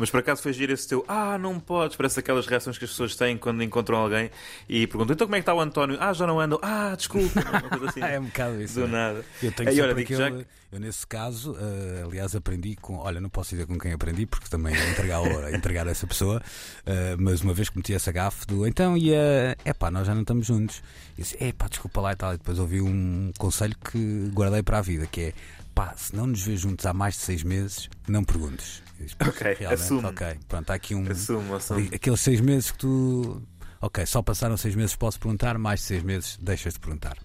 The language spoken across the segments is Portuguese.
Mas por acaso foi giro esse teu Ah, não podes, parece aquelas reações que as pessoas têm quando encontram alguém e perguntam então como é que está o António? Ah, já não andam. Ah, desculpa. Assim. é um bocado isso. Do é. nada. Eu tenho Aí, olha, aquele, já Eu, nesse caso, eh, aliás, aprendi com. Olha, não posso dizer com quem aprendi, porque também é entregar, o- entregar essa pessoa, eh, mas uma vez cometi essa gafe do então e é pá, nós já não estamos juntos. E disse, é pá, desculpa lá e tal. E depois ouvi um conselho que guardei para a vida, que é pá, se não nos vês juntos há mais de seis meses, não perguntes. Eu disse, "Pois, Ok, realmente, assume. Ok, pronto, há aqui um. Assumo, assumo. Aqueles seis meses que tu. Ok, só passaram seis meses, posso perguntar, mais de seis meses, deixas de perguntar.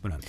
Pronto.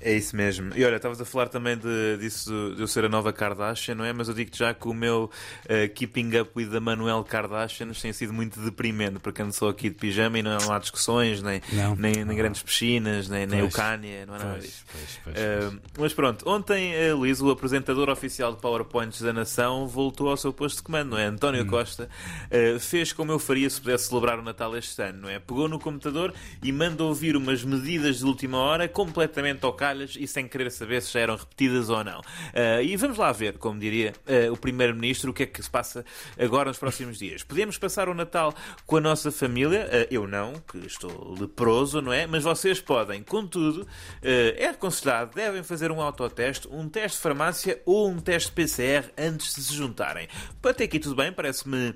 É isso mesmo. E olha, estavas a falar também de, disso de eu ser a nova Kardashian, não é? Mas eu digo-te já que o meu eh, Keeping Up with the Manuel Kardashian tem sido muito deprimente, porque ando só aqui de pijama e não há discussões, nem, Não. nem, nem Não. grandes piscinas, nem, nem o. Kanye, não há nada disso. pois, pois, Uh, mas pronto, ontem uh, Luís, o apresentador oficial de PowerPoints da Nação, voltou ao seu posto de comando, não é? António Hum. Costa uh, fez como eu faria se pudesse celebrar o Natal este ano, não é? Pegou no computador e manda ouvir umas medidas de última hora completamente ao calhas e sem querer saber se já eram repetidas ou não. Uh, e vamos lá ver, como diria uh, o Primeiro-Ministro, o que é que se passa agora nos próximos dias. Podemos passar o Natal com a nossa família, uh, eu não, que estou leproso, não é? Mas vocês podem. Contudo, é aconselhado, devem fazer um autoteste, um teste de farmácia ou um teste PCR antes de se juntarem. Até aqui tudo bem, parece-me.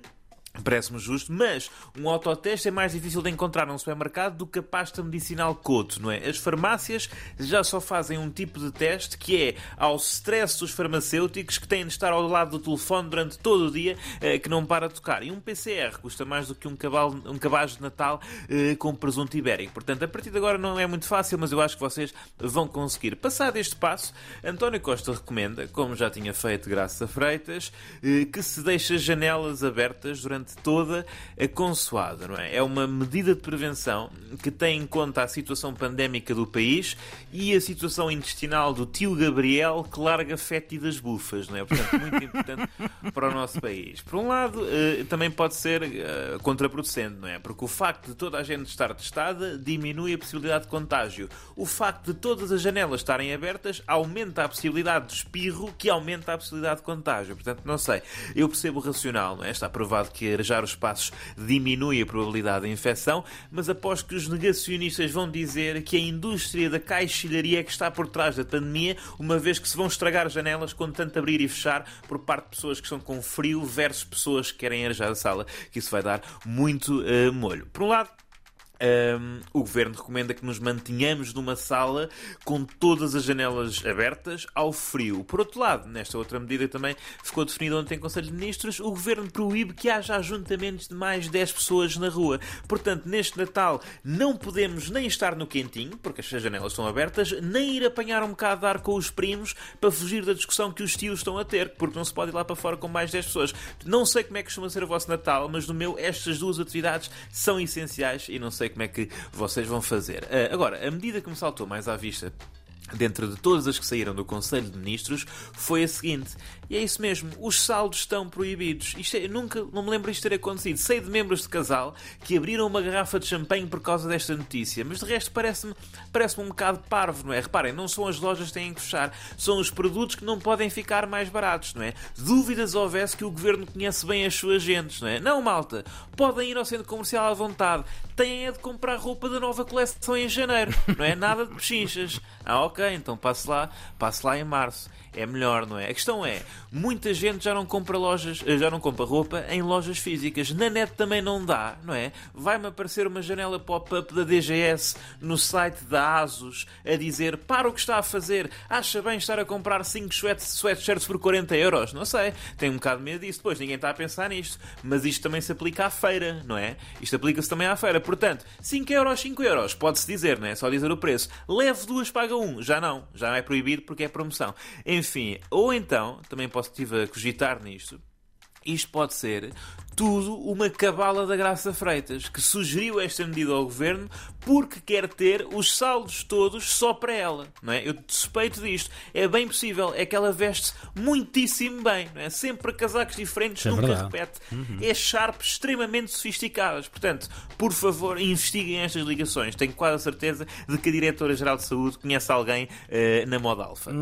Parece-me justo, mas um autoteste é mais difícil de encontrar num supermercado do que a pasta medicinal Coto, não é? As farmácias já só fazem um tipo de teste que é ao stress dos farmacêuticos que têm de estar ao lado do telefone durante todo o dia eh, que não para de tocar. E um PCR custa mais do que um, cavalo, um cabaz de Natal eh, com presunto ibérico. Portanto, a partir de agora não é muito fácil, mas eu acho que vocês vão conseguir. Passado este passo, António Costa recomenda, como já tinha feito graças a Freitas, eh, que se deixe as janelas abertas durante toda a consoada, não é? É uma medida de prevenção que tem em conta a situação pandémica do país e a situação intestinal do tio Gabriel que larga fétidas bufas, não é? Portanto, muito importante para o nosso país. Por um lado, eh, também pode ser eh, contraproducente, não é? Porque o facto de toda a gente estar testada diminui a possibilidade de contágio. O facto de todas as janelas estarem abertas aumenta a possibilidade de espirro, que aumenta a possibilidade de contágio. Portanto, não sei. Eu percebo o racional, não é? Está provado que arejar os espaços diminui a probabilidade de infecção, mas após que os negacionistas vão dizer que a indústria da caixilharia é que está por trás da pandemia, uma vez que se vão estragar janelas com tanto abrir e fechar por parte de pessoas que estão com frio versus pessoas que querem arejar a sala, que isso vai dar muito eh, molho. Por um lado, um, o governo recomenda que nos mantenhamos numa sala com todas as janelas abertas ao frio. Por outro lado, nesta outra medida também ficou definido ontem em Conselho de Ministros, o governo proíbe que haja ajuntamentos de mais 10 pessoas na rua. Portanto, neste Natal não podemos nem estar no quentinho, porque as janelas estão abertas, nem ir apanhar um bocado de ar com os primos para fugir da discussão que os tios estão a ter, porque não se pode ir lá para fora com mais 10 pessoas. Não sei como é que costuma ser o vosso Natal, mas no meu estas duas atividades são essenciais e não sei como é que vocês vão fazer. Ah, agora, a medida que me saltou mais à vista dentro de todas as que saíram do Conselho de Ministros, foi a seguinte. E é isso mesmo, os saldos estão proibidos. Isto é, nunca, não me lembro isto ter acontecido. Sei de membros de casal que abriram uma garrafa de champanhe por causa desta notícia, mas de resto parece-me parece um bocado parvo, não é? Reparem, não são as lojas que têm que fechar, são os produtos que não podem ficar mais baratos, não é? Dúvidas houvesse que o governo conhece bem as suas gentes, não é? Não, malta, podem ir ao centro comercial à vontade, têm é de comprar roupa da nova coleção em janeiro, não é? Nada de pechinchas. Ah, ok, então passe lá, passe lá em março. É melhor, não é? A questão é, muita gente já não compra lojas, já não compra roupa em lojas físicas. Na net também não dá, não é? Vai-me aparecer uma janela pop-up da DGS no site da ASUS a dizer para o que está a fazer, acha bem estar a comprar 5 sweatshirts por 40 euros? Não sei, tenho um bocado de medo disso. Depois ninguém está a pensar nisto. Mas isto também se aplica à feira, não é? Isto aplica-se também à feira. Portanto, 5 euros, 5 euros, pode-se dizer, não é? Só dizer o preço. Leve duas, paga um. Já não, já é proibido porque é promoção. Enfim, ou então, também posso estive a cogitar nisto, isto pode ser tudo uma cabala da Graça Freitas, que sugeriu esta medida ao governo porque quer ter os saldos todos só para ela. Não é? Eu suspeito disto. É bem possível. É que ela veste muitíssimo bem. Não é? Sempre casacos diferentes, É nunca verdade. repete. É sharp, extremamente sofisticadas. Portanto, por favor, investiguem estas ligações. Tenho quase a certeza de que a Diretora-Geral de Saúde conhece alguém eh, na moda alfa.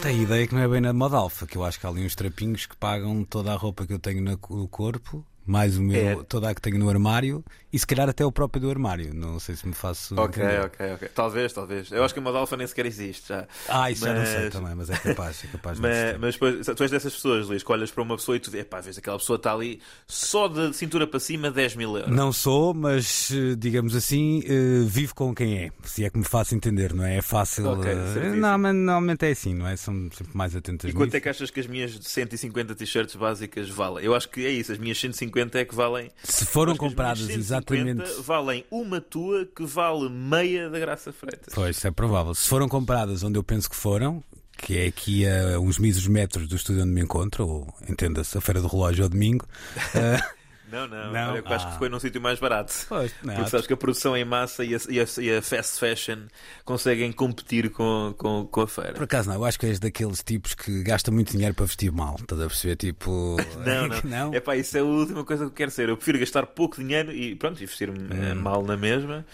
Tem a ideia que não é bem na moda alfa, que eu acho que há ali uns trapinhos que pagam toda a roupa que eu tenho no corpo, mais o meu, É. toda a que tenho no armário e se calhar até o próprio do armário. Não sei se me faço. Ok, entender. ok, ok. Talvez, talvez. Eu acho que a moda alfa nem sequer existe já. Ah, isso já não sei Mas- também, mas é capaz, é capaz de Mas, mas depois, tu és dessas pessoas, Luís, que olhas para uma pessoa e tu vês, pá, vês aquela pessoa está ali só de cintura para cima 10 mil euros. Não sou, mas eh, digamos assim, eh, vivo com quem é. Se é que me faço entender, não é? É fácil. Ok, eh, não, mas normalmente é assim, não é? São sempre mais atentas E quanto nisso. é que achas que as minhas 150 t-shirts básicas valem? Eu acho que é isso, as minhas 150 é que valem. Se foram compradas minhas 150 exatamente. valem uma tua que vale meia da Graça Freitas. Pois, isso é provável. Se foram compradas onde eu penso que foram, que é aqui a uns míseros metros do estúdio onde me encontro, ou entenda-se, a Feira do Relógio ao domingo. eh, Não, não, Não? olha, eu acho Ah. que foi num sítio mais barato. pois, não, Porque sabes que a produção em massa e a, e a- e a fast fashion conseguem competir com, com, com a feira. Por acaso não, eu acho que és daqueles tipos que gasta muito dinheiro para vestir mal. Estás a perceber? Tipo. Não, não. não? É pá, isso é a última coisa que eu quero ser. Eu prefiro gastar pouco dinheiro e pronto, e vestir-me eh, Hum. mal na mesma.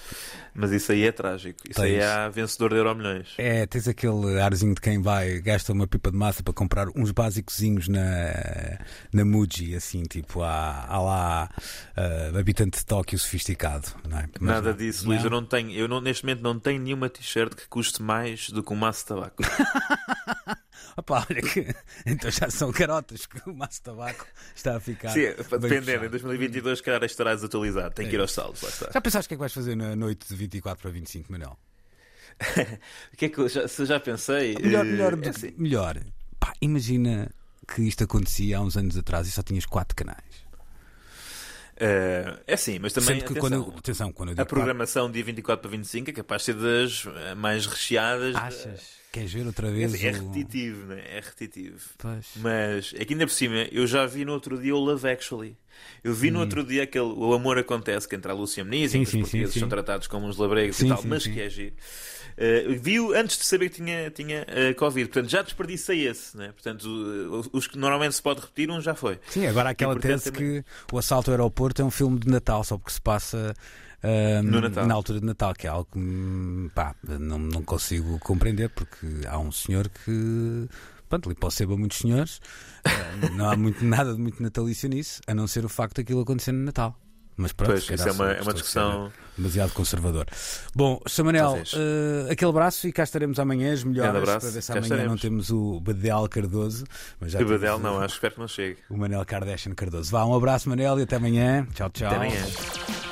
Mas isso aí é trágico. Isso aí Tens. é a vencedor de Euro Milhões. É, tens aquele arzinho de quem vai, gasta uma pipa de massa para comprar uns básicozinhos na, na Muji, assim, tipo, há, há lá ah, habitante de Tóquio sofisticado, não é? Mas Nada não. disso, Luís. Eu não tenho, eu não, neste momento não tenho nenhuma t-shirt que custe mais do que um maço de tabaco. Opa, olha que. Então já são carotas que o maço de tabaco está a ficar. Sim, dependendo, em fechado. 2022, calhar estará desatualizado. Tem que ir aos saldos, lá está. Já pensaste o que é que vais fazer na noite de 24 para 25, Manuel? O que é que eu já, se eu já pensei? Melhor, eh, melhor, é do- assim. melhor. Pá, imagina que isto acontecia há uns anos atrás e só tinhas quatro canais. Eh, é assim, mas também. Atenção, quando, atenção, quando A programação dia 24 para 25 é capaz de ser das mais recheadas. Achas? Queres ver outra É, vez? é o- repetitivo, né? É repetitivo. Pois. Mas é que ainda por cima, eu já vi no outro dia o Love Actually. Eu vi no outro dia aquele O Amor Acontece, que entra a Lúcia Meniz, Sim, em que sim, os portugueses sim, são tratados como uns labregos e tal, mas que é giro. Uh, vi-o antes de saber que tinha, tinha uh, Covid, portanto já desperdicei esse, né? portanto uh, os que normalmente se pode repetir, um já foi. Sim, agora aquela E, portanto, tese também- que o assalto ao aeroporto é um filme de Natal, só porque se passa Natal. na altura de Natal, que é algo que hum, pá, não, não consigo compreender, porque há um senhor que. Pronto, ser para muitos senhores, não há muito, nada de muito natalício nisso, a não ser o facto daquilo acontecer no Natal. Mas pronto, Pois, isso é uma, é uma a discussão. demasiado conservador. Bom, Samanel, Talvez. eh, aquele abraço e cá estaremos amanhã, as melhoras, Grande abraço, para ver se amanhã não estaremos. temos o Badel Cardoso. Mas já O Badel não, acho, espero que não chegue. o Manel Kardashian Cardoso. Vá, um abraço, Manel, e até amanhã. Tchau, tchau. Até amanhã.